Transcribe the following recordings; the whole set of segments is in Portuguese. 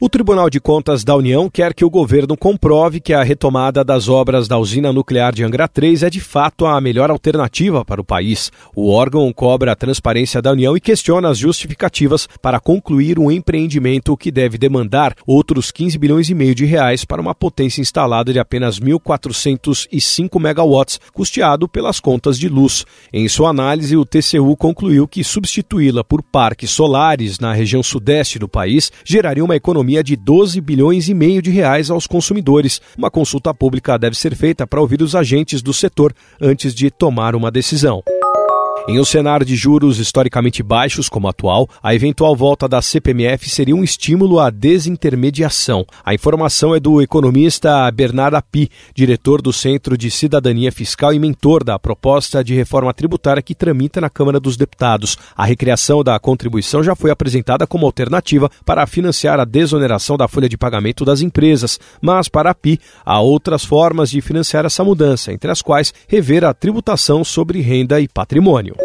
O Tribunal de Contas da União quer que o governo comprove que a retomada das obras da usina nuclear de Angra 3 é de fato a melhor alternativa para o país. O órgão cobra a transparência da União e questiona as justificativas para concluir um empreendimento que deve demandar outros 15 bilhões e meio de reais para uma potência instalada de apenas 1.405 megawatts, custeado pelas contas de luz. Em sua análise, o TCU concluiu que substituí-la por parques solares na região sudeste do país geraria uma economia economia de 12 bilhões e meio de reais aos consumidores. Uma consulta pública deve ser feita para ouvir os agentes do setor antes de tomar uma decisão. Em um cenário de juros historicamente baixos como o atual, a eventual volta da CPMF seria um estímulo à desintermediação. A informação é do economista Bernardo Api, diretor do Centro de Cidadania Fiscal e mentor da proposta de reforma tributária que tramita na Câmara dos Deputados. A recriação da contribuição já foi apresentada como alternativa para financiar a desoneração da folha de pagamento das empresas, mas para a Api há outras formas de financiar essa mudança, entre as quais rever a tributação sobre renda e patrimônio.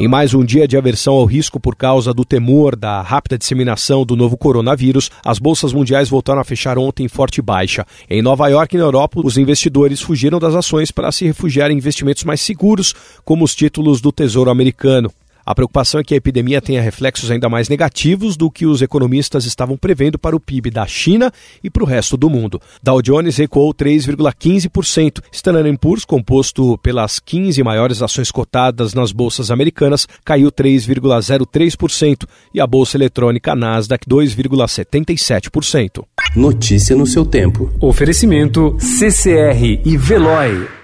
Em mais um dia de aversão ao risco por causa do temor da rápida disseminação do novo coronavírus, as bolsas mundiais voltaram a fechar ontem em forte baixa. Em Nova York e na Europa, os investidores fugiram das ações para se refugiar em investimentos mais seguros, como os títulos do Tesouro Americano. A preocupação é que a epidemia tenha reflexos ainda mais negativos do que os economistas estavam prevendo para o PIB da China e para o resto do mundo. Dow Jones recuou 3,15%. Standard Poor's, composto pelas 15 maiores ações cotadas nas bolsas americanas, caiu 3,03% e a bolsa eletrônica Nasdaq 2,77%. Notícia no seu tempo. Oferecimento CCR e Veloy.